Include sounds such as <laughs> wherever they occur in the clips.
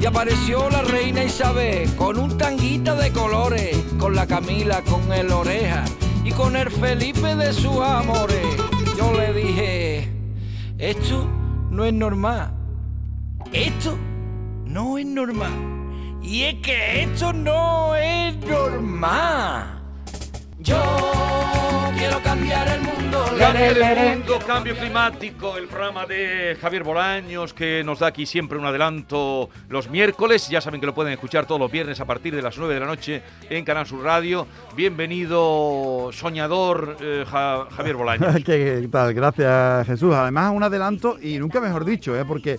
Y apareció la reina Isabel con un tanguita de colores, con la Camila, con el oreja y con el Felipe de sus amores. Yo le dije, esto no es normal. Esto no es normal. Y es que esto no es normal. Yo quiero cambiar el mundo. Cambio el mundo, cambio climático, el programa de Javier Bolaños que nos da aquí siempre un adelanto los miércoles. Ya saben que lo pueden escuchar todos los viernes a partir de las 9 de la noche en Canal Sur Radio. Bienvenido, soñador eh, Ja- Javier Bolaños. <laughs> ¿Qué tal? Gracias, Jesús. Además, un adelanto y nunca mejor dicho, ¿eh? porque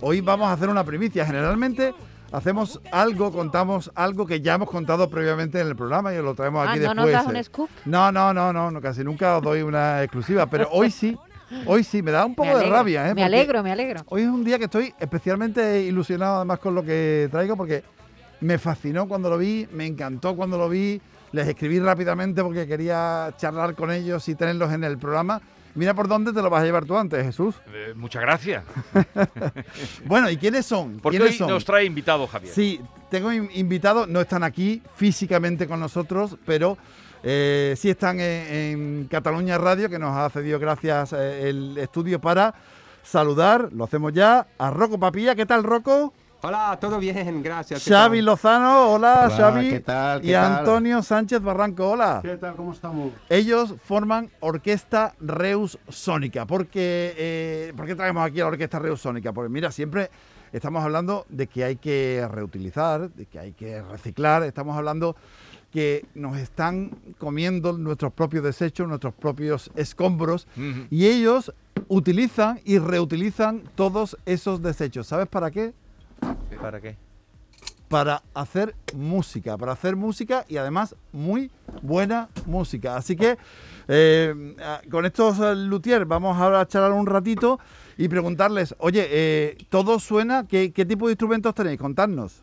hoy vamos a hacer una primicia. Generalmente hacemos algo, contamos algo que ya hemos contado previamente en el programa y os lo traemos Ah, aquí ¿no después. nos das ¿eh? un scoop? No, no, no, no, no, casi nunca os doy una exclusiva, pero hoy sí, hoy sí, me da un poco de rabia, ¿eh? Me alegro, me alegro. Hoy es un día que estoy especialmente ilusionado además con lo que traigo porque me fascinó cuando lo vi, me encantó cuando lo vi, les escribí rápidamente porque quería charlar con ellos y tenerlos en el programa. Mira por dónde te lo vas a llevar tú antes, Jesús. Eh, muchas gracias. <laughs> Bueno, ¿y quiénes son? Porque ¿Quiénes hoy son? nos trae invitado Javier. Sí, tengo in- invitados, no están aquí físicamente con nosotros, pero eh, sí están en, en Cataluña Radio, que nos ha cedido gracias eh, el estudio para saludar, lo hacemos ya, a Rocco Papilla. ¿Qué tal, Rocco? Hola, todo bien, gracias. ¿qué Xavi tal? Lozano, hola, Hola, Xavi. ¿qué tal? ¿Qué y tal? Antonio Sánchez Barranco, hola. ¿Qué tal? ¿Cómo estamos? Ellos forman Orquesta Reus Sónica. Porque, eh, ¿Por qué traemos aquí a la Orquesta Reus Sónica? Porque mira, siempre estamos hablando de que hay que reutilizar, de que hay que reciclar, estamos hablando que nos están comiendo nuestros propios desechos, nuestros propios escombros, y ellos utilizan y reutilizan todos esos desechos. ¿Sabes para qué? ¿Para qué? para hacer música, para hacer música y además muy buena música. Así que eh, con estos eh, luthier vamos ahora a charlar un ratito y preguntarles, oye, eh, ¿todo suena? ¿Qué, ¿Qué tipo de instrumentos tenéis? Contadnos.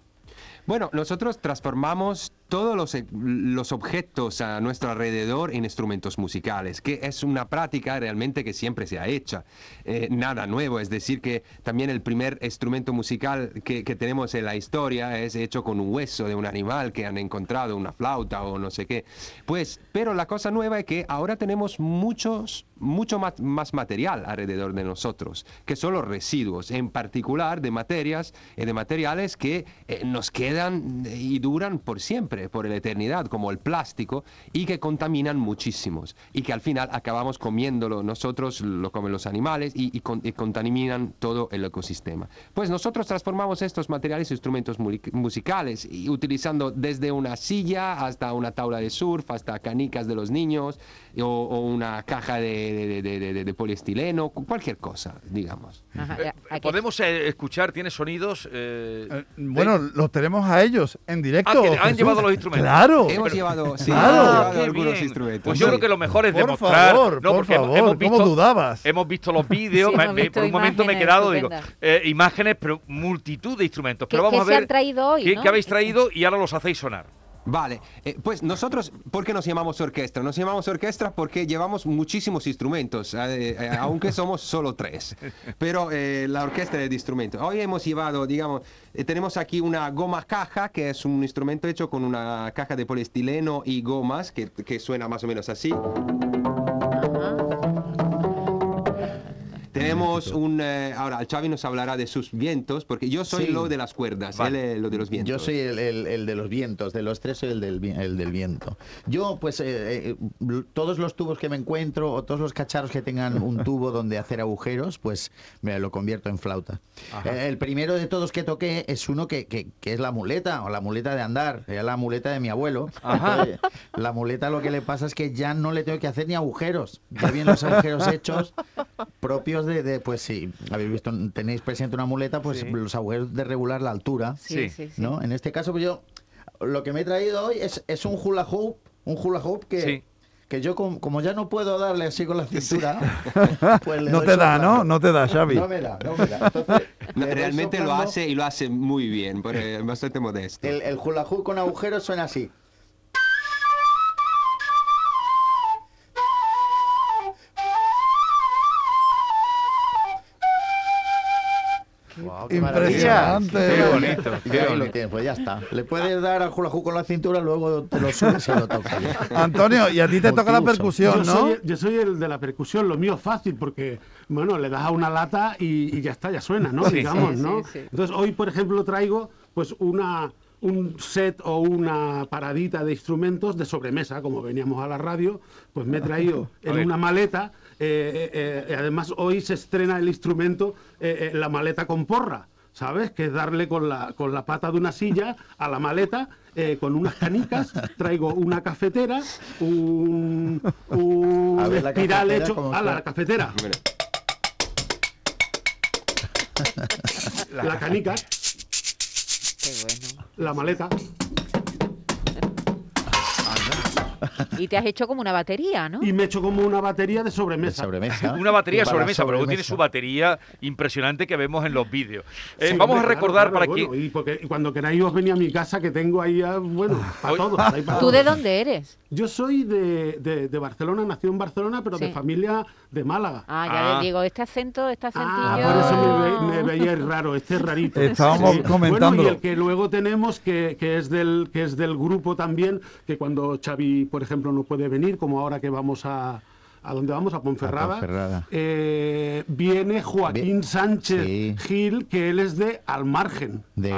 Bueno, nosotros transformamos todos los, e- los objetos a nuestro alrededor en instrumentos musicales, que es una práctica realmente que siempre se ha hecho. Eh, nada nuevo, es decir, que también el primer instrumento musical que, que tenemos en la historia es hecho con un hueso de un animal que han encontrado, una flauta o no sé qué. Pues, pero la cosa nueva es que ahora tenemos muchos, mucho más, más material alrededor de nosotros, que son los residuos, en particular de materias y de materiales que eh, nos quedan y duran por siempre, por la eternidad, como el plástico, y que contaminan muchísimos, y que al final acabamos comiéndolo nosotros, lo comen los animales, y, y con- y contaminan todo el ecosistema. Pues nosotros transformamos estos materiales en instrumentos musicales, y utilizando desde una silla hasta una tabla de surf, hasta canicas de los niños, o, o una caja de, de- de- de- de- de poliestileno, cu- cualquier cosa, digamos. Ajá, Eh, ya, Podemos eh, escuchar, tiene sonidos. eh, Eh, bueno, los tenemos a ellos en directo. Ah, que han llevado los instrumentos. Claro. Hemos llevado, sí, Claro. hemos llevado qué algunos bien. instrumentos. Pues yo Sí. creo que lo mejor es Por demostrar. favor, no, por hemos- favor, ¿cómo visto, dudabas? Hemos visto los vídeos, Sí, me- me- por un momento me he imágenes quedado, digo, eh, imágenes, pero multitud de instrumentos. ¿Qué- Pero vamos qué a se ver han traído hoy, qué, no? qué habéis traído y ahora los hacéis sonar. Vale, eh, pues nosotros, ¿por qué nos llamamos orquesta? Nos llamamos orquesta porque llevamos muchísimos instrumentos, eh, eh, aunque <laughs> somos solo tres, pero la orquesta es de instrumentos. Hoy hemos llevado, digamos, tenemos aquí una goma caja, que es un instrumento hecho con una caja de poliestileno y gomas, que, que suena más o menos así. Tenemos un... eh, ahora, el Xavi nos hablará de sus vientos, porque yo soy Sí. lo de las cuerdas, Vale. él es lo de los vientos. Yo soy el, el- el de los vientos, de los tres soy el del, el del viento. Yo, pues, eh, eh, todos los tubos que me encuentro o todos los cacharros que tengan un <laughs> tubo donde hacer agujeros, pues me lo convierto en flauta. Eh, el primero de todos que toqué es uno que, que- que es la muleta, o la muleta de andar, era la muleta de mi abuelo. Entonces, la muleta lo que le pasa es que ya no le tengo que hacer ni agujeros. Ya vienen los <laughs> agujeros hechos propios de, de, pues sí, habéis visto, tenéis presente una muleta, pues Sí. los agujeros de regular la altura. sí, sí. sí, sí. ¿no? En este caso, pues yo lo que me he traído hoy es, es un hula hoop, un hula hoop que, Sí. que yo com- como ya no puedo darle así con la cintura, <laughs> pues le No te da. ¿no? No te da, Xavi. No me da, no me da. Entonces, <laughs> No, realmente lo hace y lo hace muy bien, porque es bastante modesto. El, el hula hoop con agujeros suena así. Qué. Impresionante. Qué bonito, Y qué ahí lo bonito. tienes, pues ya está. Le puedes dar al hula con la cintura, luego te lo subes y lo tocas. Antonio, y a ti te toca la percusión, yo, ¿no? soy, yo soy el de la percusión, lo mío es fácil porque, bueno, le das a una lata y, y ya está, ya suena, ¿no? Sí. Digamos, Sí, ¿no? sí, sí. Entonces, hoy, por ejemplo, traigo pues una un set o una paradita de instrumentos de sobremesa, como veníamos a la radio, pues me he traído en una maleta. Eh, eh, eh, además, hoy se estrena el instrumento, eh, eh, la maleta con porra. ¿Sabes? Que es darle con la, con la pata de una silla a la maleta eh, con unas canicas. Traigo una cafetera, un, un A ver, la espiral cafetera, hecho ¿cómo a la cafetera. Mira, La canica, Qué bueno. la maleta. Y te has hecho como una batería, ¿no? Y me echo como una batería de De sobremesa. sobremesa. <laughs> Una batería Y para sobremesa, pero luego tiene su batería impresionante que vemos en los vídeos. Eh, Sí, vamos a hombre, recordar claro, para bueno, y, porque, cuando queráis os venía a mi casa que tengo ahí, ah, bueno, <laughs> para todos. para ¿Tú todos. de dónde eres? Yo soy de, de- de Barcelona, nací en Barcelona, pero Sí. de familia de Málaga. Ah, ya Ah. le digo, este acento, este acentillo. Ah, por eso me, ve- me veíais raro, este es rarito. Estábamos Bueno, comentándolo. y el que luego tenemos, que, que es del, que es del grupo también, que cuando Xavi, por ejemplo, no puede venir, como ahora que vamos a... ¿A dónde vamos? A Ponferrada. A Ponferrada. eh, viene Joaquín Bien. Sánchez Sí. Gil, que él es de Almargen. De, Ah.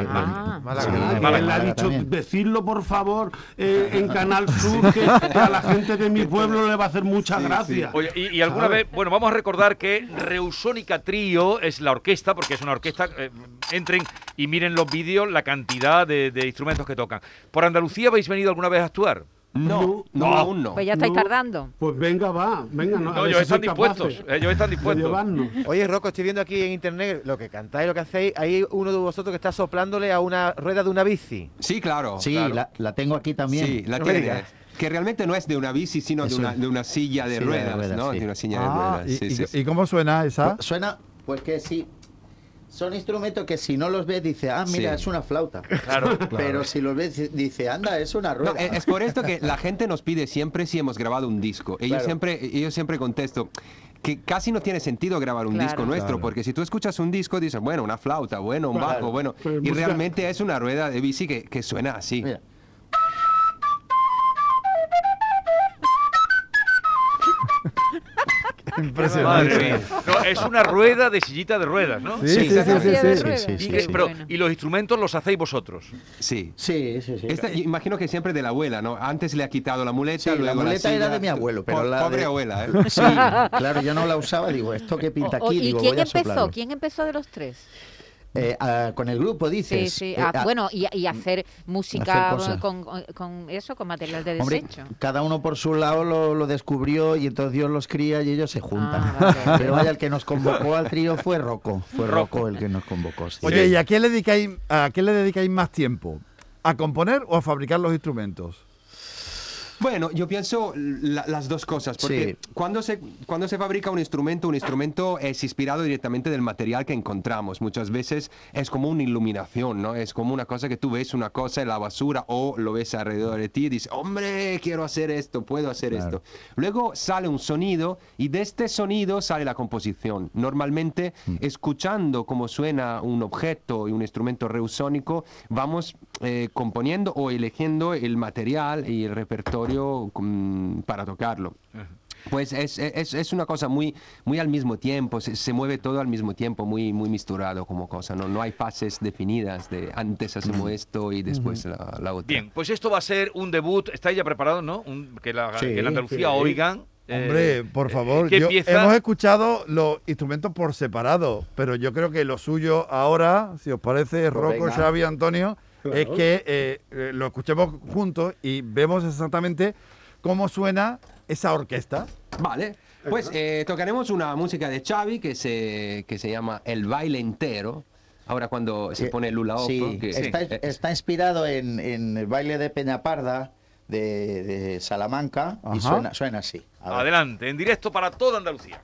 de- Málaga. sí, Ah, de Málaga. él ha dicho, también. decidlo por favor eh, en Canal Sur, que, que a la gente de mi pueblo le va a hacer mucha gracia. Oye, y, y alguna ¿Sabes? vez, bueno, vamos a recordar que Reusónica Trío es la orquesta, porque es una orquesta. eh, entren y miren los vídeos, la cantidad de, de instrumentos que tocan. ¿Por Andalucía habéis venido alguna vez a actuar? No, no, No. aún no. Pues ya estáis No. tardando. Pues venga, va, venga, no, No, ellos están dispuestos. Ellos están de dispuestos. Oye, Rocco, estoy viendo aquí en internet lo que cantáis, lo que hacéis. Hay uno de vosotros que está soplándole a una rueda de una bici. Sí, claro. Sí, claro. la, la tengo aquí también. Sí, la No me tiene. digas. Que realmente no es de una bici, sino de una, un- de una silla de de ruedas, ruedas, ¿no? sí. De una silla Ah, de ruedas. y, sí, y- sí, sí. y cómo suena esa? Pues Suena, pues que sí. Son instrumentos que si no los ves dice, ah, mira, Sí. es una flauta. <laughs> Claro. <laughs> Pero si los ves dice, anda, es una No, rueda. es es por esto que <laughs> la gente nos pide siempre si hemos grabado un disco. Y yo Claro. siempre, y yo siempre contesto que casi no tiene sentido grabar un Claro. disco nuestro, Claro. porque si tú escuchas un disco dices, bueno, una flauta, bueno, un Claro. bajo, bueno, y realmente es una rueda de bici que, que suena así. Mira. Impresionante. Madre mía. No, es una rueda de sillita de ruedas, ¿no? Sí, sí, sí, Y, sí, que- sí. pero, Bueno. y los instrumentos los hacéis vosotros. Sí. Sí, sí, sí. Esta, imagino que siempre de la abuela, ¿no? Antes le ha quitado la muleta, Sí, la luego muleta era silla. de mi abuelo, pero Po- la Pobre de- abuela, ¿eh? Sí, claro, yo no la usaba, digo, ¿esto qué pinta O- o- aquí? ¿Y quién voy a empezó? soplarlo. ¿Quién empezó de los tres? Eh, con el grupo, Sí, dices. sí. Eh, ah, ah, bueno, y, y hacer música con, con eso, con material de Hombre, desecho. cada uno por su lado lo, lo descubrió y entonces Dios los cría y ellos se juntan. Ah, vale. Pero vaya, el que nos convocó al trío fue Rocco. Fue Rocco el que nos convocó. sí. Oye, ¿y a qué le dedicáis, a qué le dedicáis más tiempo? ¿A componer o a fabricar los instrumentos? Bueno, yo pienso la- las dos cosas, porque Sí. cuando, se, cuando se fabrica un instrumento, un instrumento es inspirado directamente del material que encontramos. Muchas veces es como una iluminación, ¿no? Es como una cosa que tú ves una cosa en la basura o lo ves alrededor de ti y dices, hombre, quiero hacer esto, puedo hacer Claro. esto. Luego sale un sonido y de este sonido sale la composición. Normalmente, Mm. escuchando cómo suena un objeto y un instrumento reusónico, vamos eh, componiendo o eligiendo el material y el repertorio mm, para tocarlo. Pues es, es, es una cosa muy, muy al mismo tiempo, se, se mueve todo al mismo tiempo, muy, muy misturado como cosa, ¿no? No hay fases definidas de antes hacemos esto y después la, la otra. Bien, pues esto va a ser un debut. ¿Estáis ya preparados, no? Un- que, la, Sí, que en Andalucía sí. oigan. eh, Hombre, por favor, yo- hemos escuchado los instrumentos por separado, pero yo creo que lo suyo ahora, si os parece, Pues Rocco. Xavi, Antonio, es que eh, eh, lo escuchemos juntos y vemos exactamente cómo suena esa orquesta. Vale, pues eh, tocaremos una música de Xavi que se, que se llama El baile entero. Ahora cuando se pone Lula Sí, que- está, está inspirado en, en el baile de Peñaparda de, de Salamanca y suena, suena así. Adelante, en directo para toda Andalucía.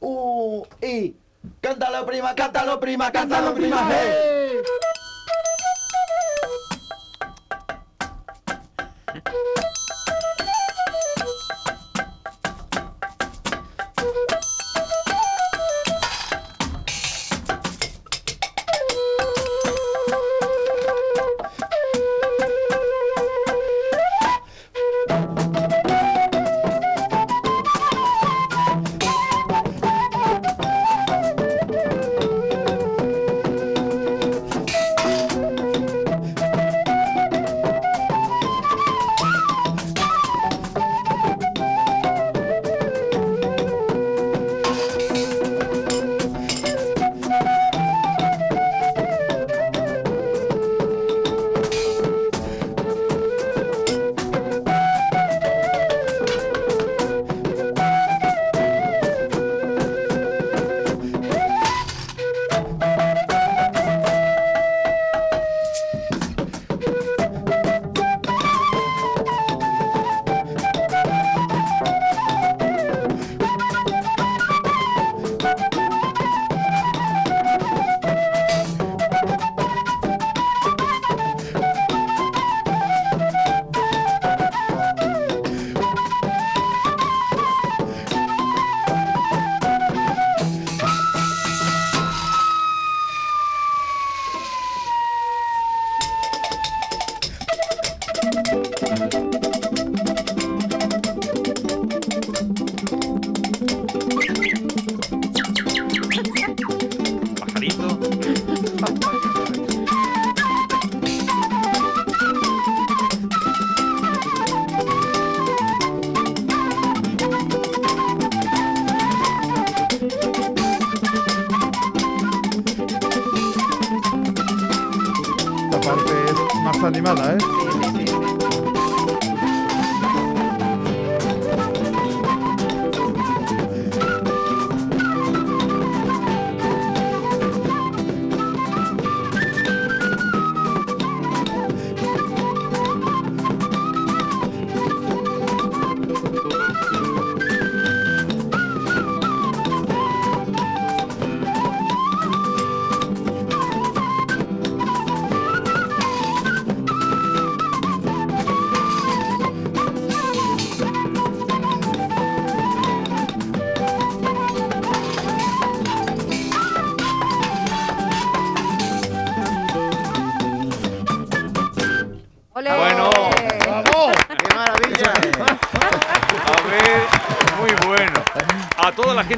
Uh, y cántalo prima, cántalo prima, cántalo prima. hey.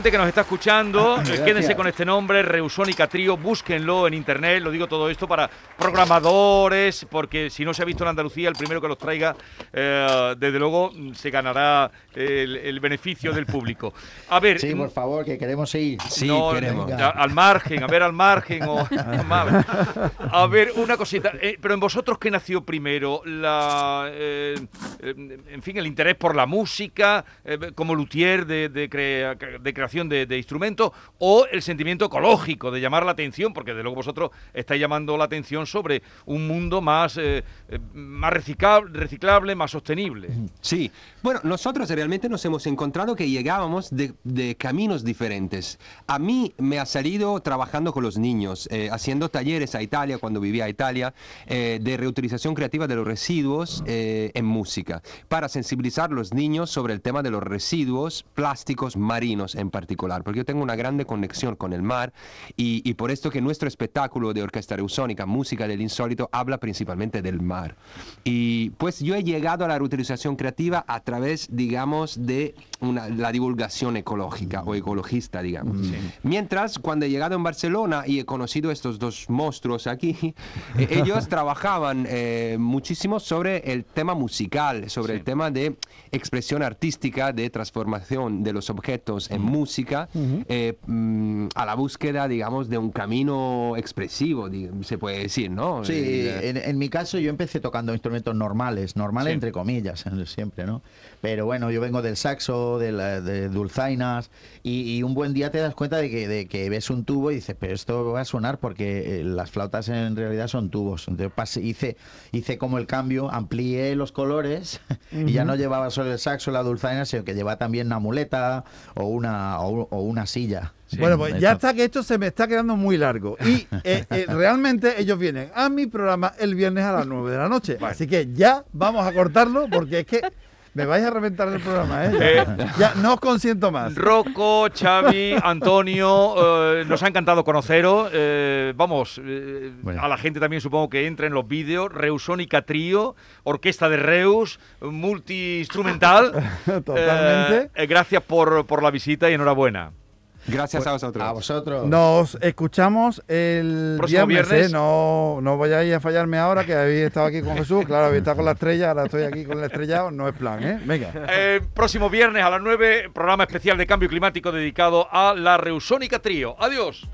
Gente que nos está escuchando, eh, quédense con este nombre, Reusónica Trío, búsquenlo en internet, lo digo todo esto para programadores, porque si no se ha visto en Andalucía, el primero que los traiga, eh, desde luego, se ganará el, el beneficio del público. A ver, Sí, por favor, que queremos ir. Sí, no, queremos. a- al margen, a ver al margen o <laughs> <laughs> a ver una cosita. eh, pero en vosotros qué nació primero, la, eh, eh, en fin, el interés por la música eh, como luthier de, de, crea- de creación de, de instrumentos o el sentimiento ecológico de llamar la atención, porque de luego vosotros estáis llamando la atención sobre un mundo más eh, eh, más reciclable, reciclable, más sostenible. Sí, bueno, nosotros realmente nos hemos encontrado que llegábamos de, de caminos diferentes. A mí me ha salido trabajando con los niños, eh, haciendo talleres a Italia, cuando vivía a Italia, eh, de reutilización creativa de los residuos eh, en música, para sensibilizar a los niños sobre el tema de los residuos plásticos marinos en particular, porque yo tengo una grande conexión con el mar y, y por esto que nuestro espectáculo de orquesta reusónica, música del insólito, habla principalmente del mar. Y pues yo he llegado a la reutilización creativa a través, digamos, de una- la divulgación ecológica o ecologista, digamos. Mientras, cuando he llegado en Barcelona y he conocido estos dos monstruos aquí, <laughs> eh, ellos trabajaban eh, muchísimo sobre el tema musical, sobre el tema de expresión artística, de transformación de los objetos en música eh, mm, a la búsqueda, digamos, de un camino expresivo, se puede decir, ¿no? Sí, Eh, en, en mi caso yo empecé tocando instrumentos normales, normales Sí. entre comillas, siempre, ¿no? Pero bueno, yo vengo del saxo, de, la- de dulzainas, y, y un buen día te das cuenta de que, de que ves un tubo y dices, pero esto va a sonar porque eh, las flautas en realidad son tubos. Entonces pasé- hice, hice como el cambio, amplié los colores <laughs> y ya no llevaba solo el saxo, la dulzaina, sino que llevaba también una muleta o una, o, o una silla. Bueno, pues ya está que esto se me está quedando muy largo. Y <laughs> eh, eh, realmente ellos vienen a mi programa el viernes a las 9 de la noche. Así que ya vamos a cortarlo porque es que me vais a reventar el programa, ¿eh? Ya, ya no os consiento más. Rocco, Xavi, Antonio, eh, nos ha encantado conoceros. eh, vamos, eh, Bueno. a la gente también supongo que entra en los vídeos. Reusónica Trío, Orquesta de Reus, multi-instrumental. <laughs> Totalmente. Eh, eh, gracias por, por la visita y enhorabuena. Gracias a vosotros. A vosotros. Nos escuchamos el Próximo viernes, viernes. ¿eh? No, no vayáis a fallarme ahora, que habéis estado aquí con Jesús. Claro, habéis estado con la estrella, ahora estoy aquí con el estrellado. No es plan, ¿eh? Venga. Eh, próximo viernes a las 9, programa especial de cambio climático dedicado a la Reusónica Trío. Adiós.